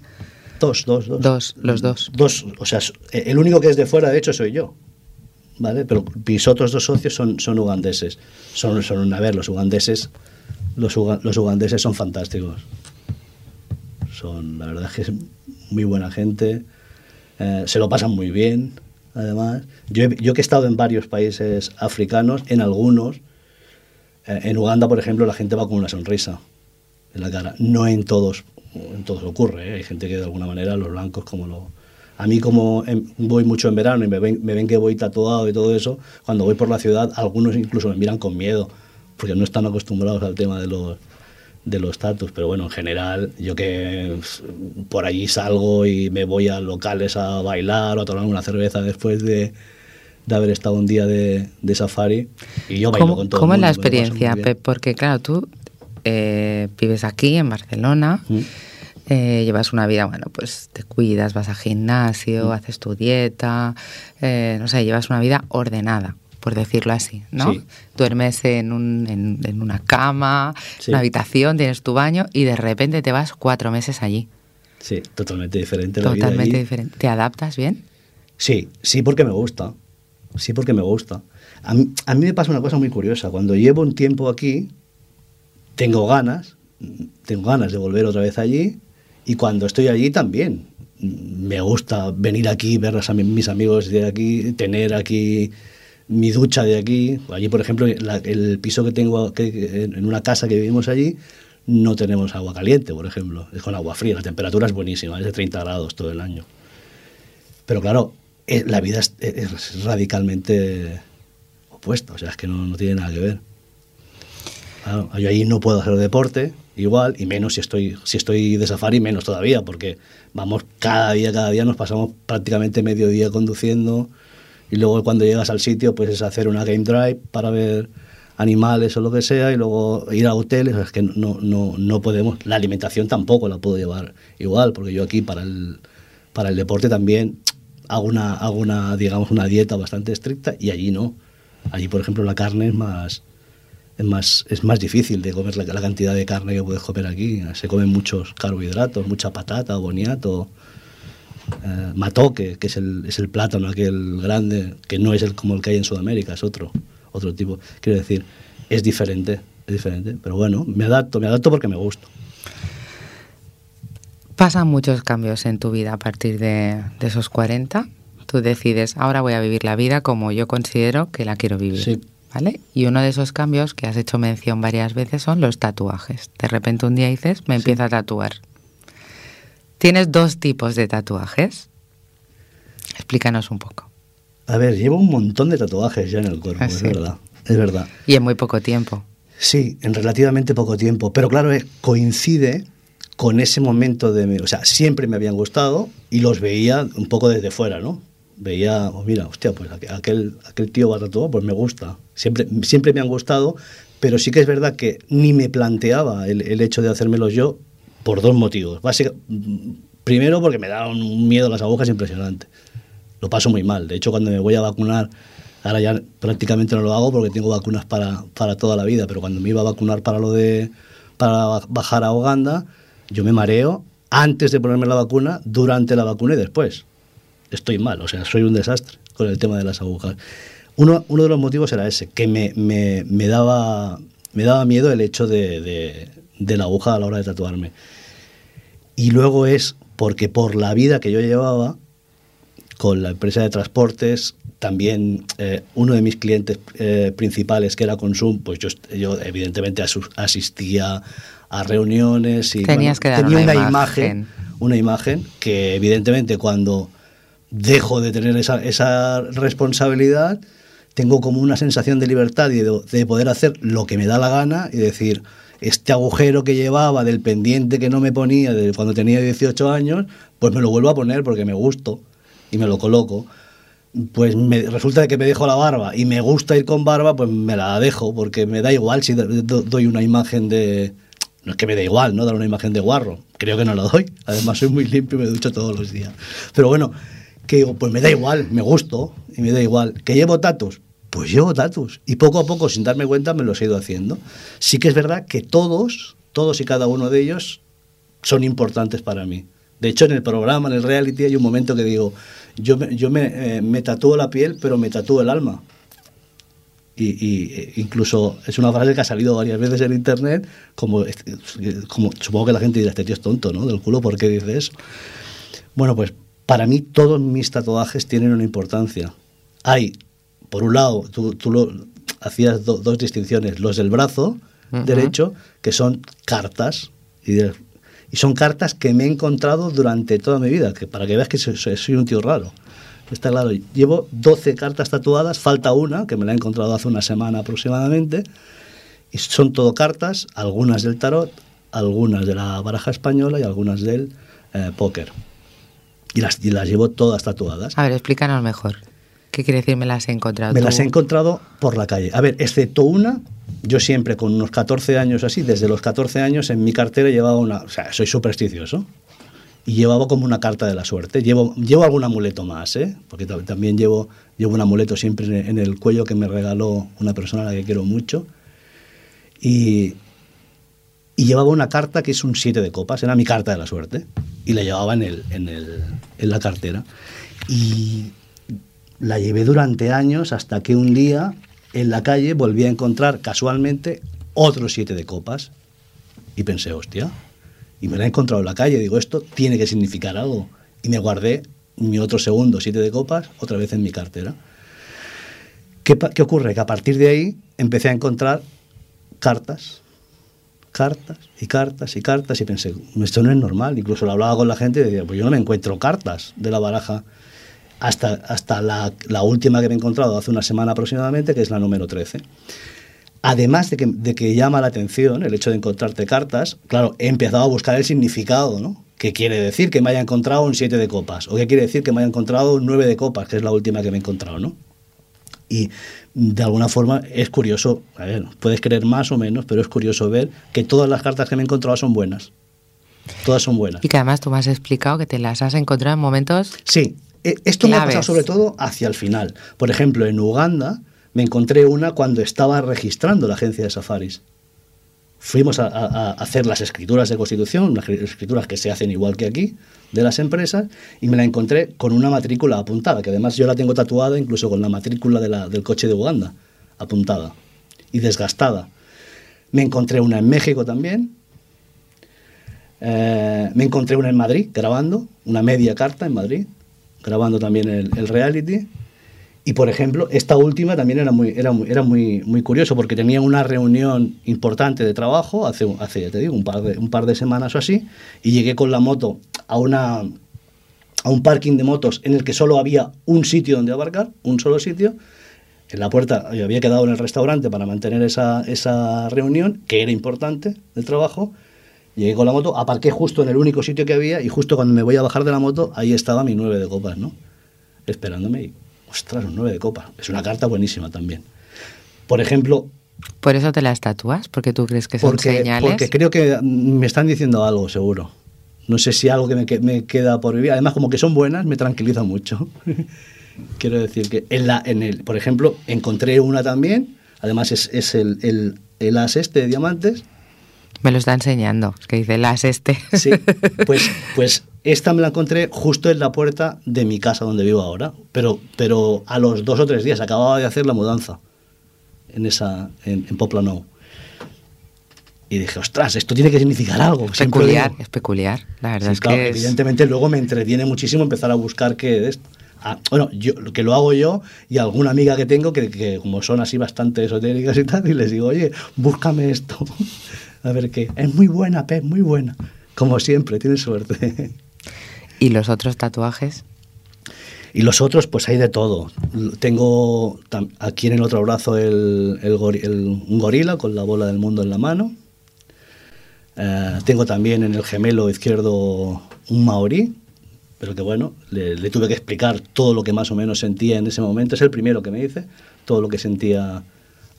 Dos, dos, dos. Dos, los dos. Dos, o sea, el único que es de fuera, de hecho, soy yo. ¿Vale? Pero mis otros dos socios son, son ugandeses. Son, son, a ver, los ugandeses, los, uga- los ugandeses son fantásticos. Son, la verdad es que es muy buena gente. Eh, se lo pasan muy bien, además. Yo, yo que he estado en varios países africanos, en algunos, eh, en Uganda, por ejemplo, la gente va con una sonrisa en la cara. No en todos, en todos ocurre. ¿eh? Hay gente que de alguna manera, los blancos, como lo. A mí, como em, voy mucho en verano y me ven, me ven que voy tatuado y todo eso, cuando voy por la ciudad, algunos incluso me miran con miedo, porque no están acostumbrados al tema de los de los tatus, pero bueno, en general, yo que por allí salgo y me voy a locales a bailar o a tomar una cerveza después de, de haber estado un día de, de safari, y yo bailo ¿Cómo, con todo el cómo es la mundo, paso muy experiencia. Pep? Porque claro, tú eh, vives aquí en Barcelona, Mm. eh, llevas una vida, bueno, pues te cuidas, vas al gimnasio, Mm. haces tu dieta, eh, no sé, llevas una vida ordenada, por decirlo así, ¿no? Sí. Duermes en, un- en, en una cama, Sí. una habitación, tienes tu baño y de repente te vas cuatro meses allí. Sí, totalmente diferente la vida Totalmente allí. diferente. ¿Te adaptas bien? Sí, sí porque me gusta. Sí porque me gusta. A mí, a mí me pasa una cosa muy curiosa. Cuando llevo un tiempo aquí, tengo ganas, tengo ganas de volver otra vez allí y cuando estoy allí también. Me gusta venir aquí, ver a mi- mis amigos de aquí, tener aquí mi ducha de aquí. Allí, por ejemplo, la- el piso que tengo que, en una casa que vivimos allí, no tenemos agua caliente, por ejemplo. Es con agua fría. La temperatura es buenísima, es de 30 grados todo el año. Pero claro, eh, la vida es, radicalmente opuesta, o sea, es que no, no tiene nada que ver. Yo ahí no puedo hacer deporte, igual, y menos si estoy, si estoy de safari, menos todavía, porque vamos cada día, cada día nos pasamos prácticamente medio día conduciendo, y luego cuando llegas al sitio, pues es hacer una game drive para ver animales o lo que sea, y luego ir a hoteles, es que no, no, no podemos, la alimentación tampoco la puedo llevar igual, porque yo aquí para el, para el deporte también hago una, hago una, digamos, una dieta bastante estricta, y allí no. Allí, por ejemplo, la carne es más, es más, es más difícil de comer la, la cantidad de carne que puedes comer aquí. Se comen muchos carbohidratos, mucha patata, boniato, eh, matoque, que es el, es el plátano aquel grande, que no es el como el que hay en Sudamérica, es otro, otro tipo. Quiero decir, es diferente, es diferente. Pero bueno, me adapto, me adapto porque me gusta. Pasan muchos cambios en tu vida a partir de, de esos 40. Tú decides, ahora voy a vivir la vida como yo considero que la quiero vivir. Sí. ¿Vale? Y uno de esos cambios que has hecho mención varias veces son los tatuajes. De repente un día dices, me empiezo a tatuar. Tienes dos tipos de tatuajes. Explícanos un poco. A ver, llevo un montón de tatuajes ya en el cuerpo, Ah, es sí. verdad, es verdad. Y en muy poco tiempo. Sí, en relativamente poco tiempo. Pero claro, eh, coincide con ese momento de... O sea, siempre me habían gustado y los veía un poco desde fuera, ¿no? Veía, oh, mira, hostia, pues aqu- aquel, aquel tío va tatuado, pues me gusta. Siempre, siempre me han gustado, pero sí que es verdad que ni me planteaba el, el hecho de hacérmelos yo por dos motivos. Básica- mm, primero porque me da un miedo las agujas impresionante. Lo paso muy mal. De hecho, cuando me voy a vacunar Ahora ya prácticamente no lo hago porque tengo vacunas para, para toda la vida, pero cuando me iba a vacunar para lo de para bajar a Uganda, yo me mareo antes de ponerme la vacuna, durante la vacuna y después. Estoy mal, o sea, soy un desastre con el tema de las agujas. Uno, uno de los motivos era ese, que me, me, me daba, me daba miedo el hecho de, de la aguja a la hora de tatuarme. Y luego es porque por la vida que yo llevaba con la empresa de transportes, también eh, uno de mis clientes eh, principales, que era Consum, pues yo, yo evidentemente asistía a reuniones y Tenías que dar tenía una una, imagen. imagen, una imagen que evidentemente cuando dejo de tener esa, esa responsabilidad, tengo como una sensación de libertad y de, de poder hacer lo que me da la gana y decir, este agujero que llevaba del pendiente que no me ponía de cuando tenía 18 años, pues me lo vuelvo a poner porque me gusto y me lo coloco. Pues me, resulta que me dejo la barba y me gusta ir con barba, pues me la dejo porque me da igual si do- do- doy una imagen de... No es que me da igual, ¿no? Dar una imagen de guarro. Creo que no la doy. Además soy muy limpio y me ducho todos los días. Pero bueno, que pues me da igual, me gusto y me da igual. ¿Que llevo tatus? Pues llevo tatus. Y poco a poco, sin darme cuenta, me los he ido haciendo. Sí que es verdad que todos, todos y cada uno de ellos son importantes para mí. De hecho, en el programa, en el reality, hay un momento que digo, yo me, yo me, eh, me tatúo la piel, pero me tatúo el alma. Y, y, eh, incluso es una frase que ha salido varias veces en internet, como, este, como supongo que la gente dirá, este tío es tonto, ¿no? Del culo, ¿por qué dice eso? Bueno, pues para mí todos mis tatuajes tienen una importancia. Hay, por un lado, tú, tú lo, hacías do- dos distinciones, los del brazo derecho, que son cartas, y, de- y son cartas que me he encontrado durante toda mi vida, que para que veas que soy un tío raro. Está claro, llevo 12 cartas tatuadas, falta una, que me la he encontrado hace una semana aproximadamente, y son todo cartas, algunas del tarot, algunas de la baraja española y algunas del eh, póker. Y las, y las llevo todas tatuadas. A ver, explícanos mejor. ¿Qué quiere decir me las he encontrado? Me tú? las he encontrado por la calle. A ver, excepto una, yo siempre con unos 14 años así, desde los 14 años en mi cartera llevaba una, o sea, soy supersticioso. Y llevaba como una carta de la suerte. Llevo, llevo algún amuleto más, ¿eh? Porque ta- también llevo, llevo un amuleto siempre en- en el cuello que me regaló una persona a la que quiero mucho. Y, y llevaba una carta que es un 7 de copas, era mi carta de la suerte. Y la llevaba en, el, en, el, en la cartera. Y la llevé durante años hasta que un día en la calle volví a encontrar casualmente otro 7 de copas. Y pensé, hostia, y me la he encontrado en la calle. Digo, esto tiene que significar algo. Y me guardé mi otro segundo 7 de copas otra vez en mi cartera. ¿Qué, qué ocurre? Que a partir de ahí empecé a encontrar cartas, cartas y cartas y cartas y pensé, esto no es normal. Incluso lo hablaba con la gente y decía, pues yo no me encuentro cartas de la baraja hasta, hasta la, la última que me he encontrado hace una semana aproximadamente, que es la número 13. Además de que, de que llama la atención el hecho de encontrarte cartas, claro, he empezado a buscar el significado, ¿no? ¿Qué quiere decir que me haya encontrado un 7 de copas? ¿O qué quiere decir que me haya encontrado un 9 de copas, que es la última que me he encontrado, ¿no? Y de alguna forma es curioso, a ver, puedes creer más o menos, pero es curioso ver que todas las cartas que me he encontrado son buenas. Todas son buenas. Y que además tú me has explicado que te las has encontrado en momentos Sí, eh, esto me ha Claves. pasado sobre todo hacia el final. Por ejemplo, en Uganda me encontré una cuando estaba registrando la agencia de safaris. Fuimos a, a- a hacer las escrituras de constitución, las escrituras que se hacen igual que aquí, de las empresas, y me la encontré con una matrícula apuntada, que además yo la tengo tatuada incluso con la matrícula de la- del coche de Uganda, apuntada y desgastada. Me encontré una en México también, eh, me encontré una en Madrid grabando, una media carta en Madrid, grabando también el, el reality. Y por ejemplo, esta última también era muy, era muy, era muy, muy curioso porque tenía una reunión importante de trabajo hace, hace te digo, un par, de, un par de semanas o así, y llegué con la moto a, una, a un parking de motos en el que solo había un sitio donde abarcar, un solo sitio. En la puerta, yo había quedado en el restaurante para mantener esa, esa reunión, que era importante del trabajo. Llegué con la moto, aparqué justo en el único sitio que había y justo cuando me voy a bajar de la moto, ahí estaba mi nueve de copas, ¿no? Esperándome y, ostras, un nueve de copas. Es una carta buenísima también. Por ejemplo, Por eso te las tatúas, porque tú crees que son porque, señales. porque creo que me están diciendo algo, seguro. No sé si algo que me, que- me queda por vivir. Además, como que son buenas, me tranquiliza mucho. Quiero decir que en la, en el, por ejemplo, encontré una también, además es, es el, el, el as este de diamantes. Me lo está enseñando, es que dice el as este. Sí, pues, pues esta me la encontré justo en la puerta de mi casa donde vivo ahora, pero, pero a los dos o tres días acababa de hacer la mudanza en esa en, en Poplano. Y dije, ostras, esto tiene que significar algo. Es peculiar, es peculiar. La verdad Sí, es claro, que es- evidentemente luego me entretiene muchísimo empezar a buscar qué es. Ah, bueno, yo que lo hago yo y alguna amiga que tengo que, que como son así bastante esotéricas y tal, y les digo, oye, búscame esto. A ver qué. Es muy buena, Pep, muy buena. Como siempre, tienes suerte. ¿Y los otros tatuajes? Y los otros, pues hay de todo. Tengo aquí en el otro brazo el, el el- un gorila con la bola del mundo en la mano. Eh, tengo también en el gemelo izquierdo un maorí, pero que bueno, le, le tuve que explicar todo lo que más o menos sentía en ese momento. Es el primero que me dice, todo lo que sentía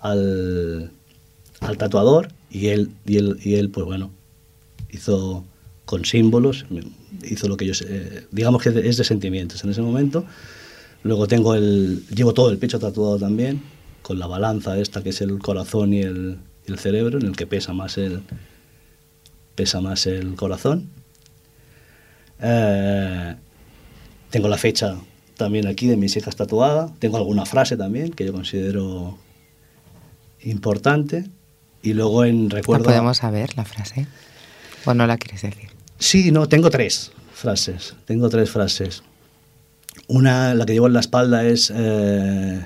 al, al tatuador y él, y, él, y él, pues bueno, hizo con símbolos, hizo lo que yo, eh, digamos que es de sentimientos en ese momento. Luego tengo el, llevo todo el pecho tatuado también, con la balanza esta que es el corazón y el, el cerebro, en el que pesa más el, pesa más el corazón. Eh, tengo la fecha también aquí de mis hijas tatuada. Tengo alguna frase también que yo considero importante. Y luego en ¿La recuerdo. podemos saber la frase? ¿O no la quieres decir? Sí, no, tengo tres frases. Tengo tres frases. Una, la que llevo en la espalda es eh,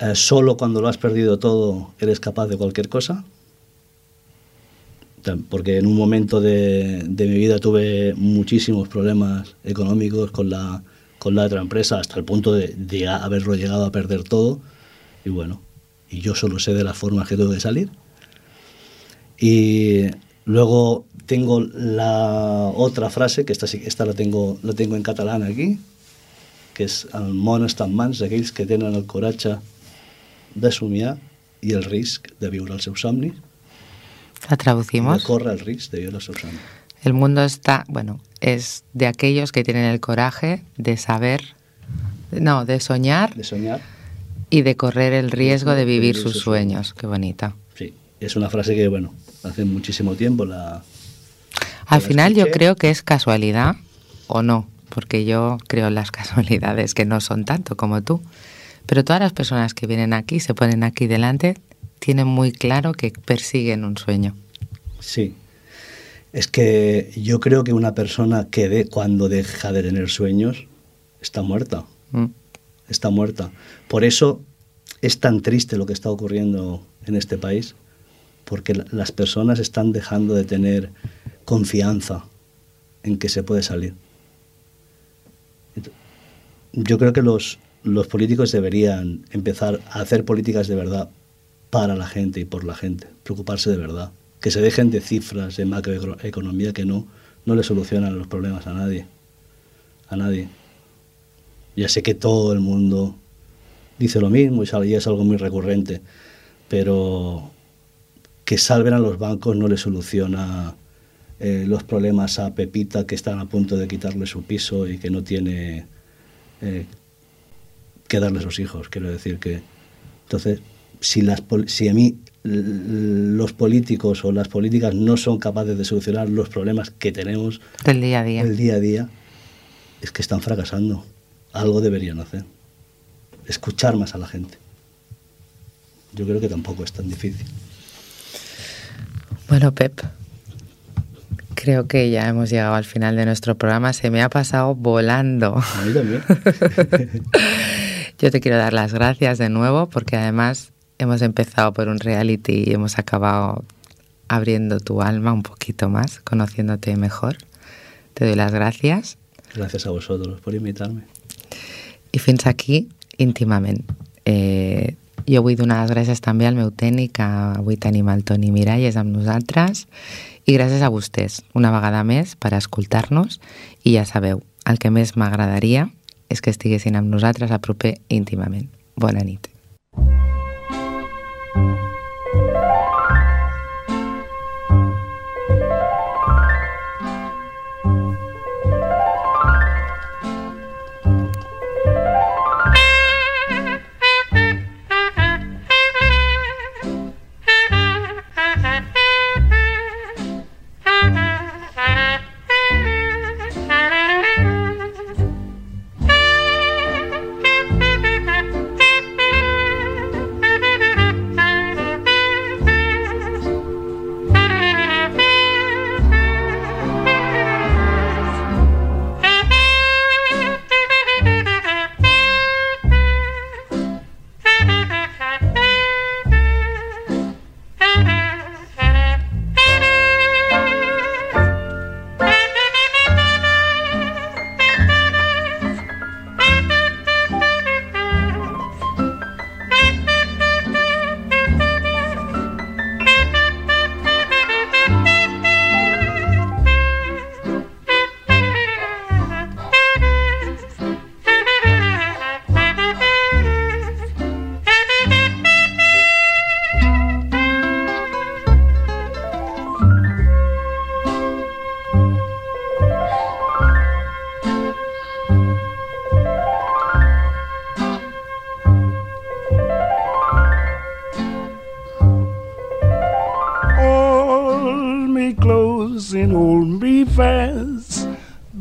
eh, solo cuando lo has perdido todo eres capaz de cualquier cosa. Porque en un momento de, de mi vida tuve muchísimos problemas económicos con la, con la otra empresa hasta el punto de, de haberlo llegado a perder todo. Y bueno, y yo solo sé de las formas que tuve que salir. Y luego tengo la otra frase, que esta, esta la, tengo, la tengo en catalán aquí, que és el món està en mans d'aquells que tenen el coratge de somiar i el risc de viure els seus somnis, ¿La de traducimos? córrer el risc de viure els seus somnis. El mundo está, bueno, es de aquellos que tienen el coraje de saber, no, de soñar De soñar, y de correr el riesgo de vivir sus sueños. Qué bonita. sí, es una frase que, bueno, hace muchísimo tiempo la... Al la final yo escuché. creo que es casualidad o no, porque yo creo en las casualidades que no son tanto como tú. Pero todas las personas que vienen aquí, se ponen aquí delante, tienen muy claro que persiguen un sueño. Sí. Es que yo creo que una persona que de, cuando deja de tener sueños está muerta. Mm. Está muerta. Por eso es tan triste lo que está ocurriendo en este país, porque la- las personas están dejando de tener confianza en que se puede salir. Yo creo que los, los políticos deberían empezar a hacer políticas de verdad para la gente y por la gente, preocuparse de verdad, que se dejen de cifras de macroeconomía que no, no le solucionan los problemas a nadie, a nadie. Ya sé que todo el mundo dice lo mismo y es algo muy recurrente, pero que salven a los bancos no le soluciona eh, los problemas a Pepita que están a punto de quitarle su piso y que no tiene eh, que darle a sus hijos. Quiero decir que, entonces, si, las, si a mí los políticos o las políticas no son capaces de solucionar los problemas que tenemos Del día a día. el día a día, es que están fracasando. Algo deberían hacer. Escuchar más a la gente. Yo creo que tampoco es tan difícil. Bueno, Pep, creo que ya hemos llegado al final de nuestro programa. Se me ha pasado volando. A mí también. Yo te quiero dar las gracias de nuevo porque además hemos empezado por un reality y hemos acabado abriendo tu alma un poquito más, conociéndote mejor. Te doy las gracias Gracias a vosotros por invitarme. I fins aquí íntimament. Eh, jo vull donar les gràcies també al meu tècnic, que avui tenim el Toni Miralles amb nosaltres, i gràcies a vostès, una vegada més, per escoltar-nos, i ja sabeu, el que més m'agradaria és que estiguessin amb nosaltres a proper íntimament. Bona nit. dancing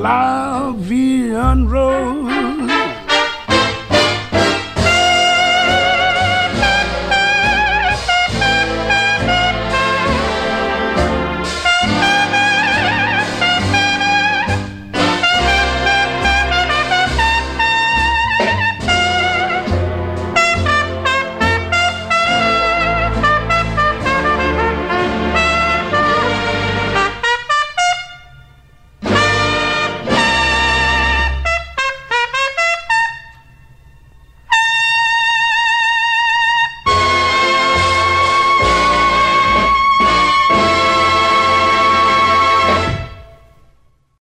La Vie en Rose.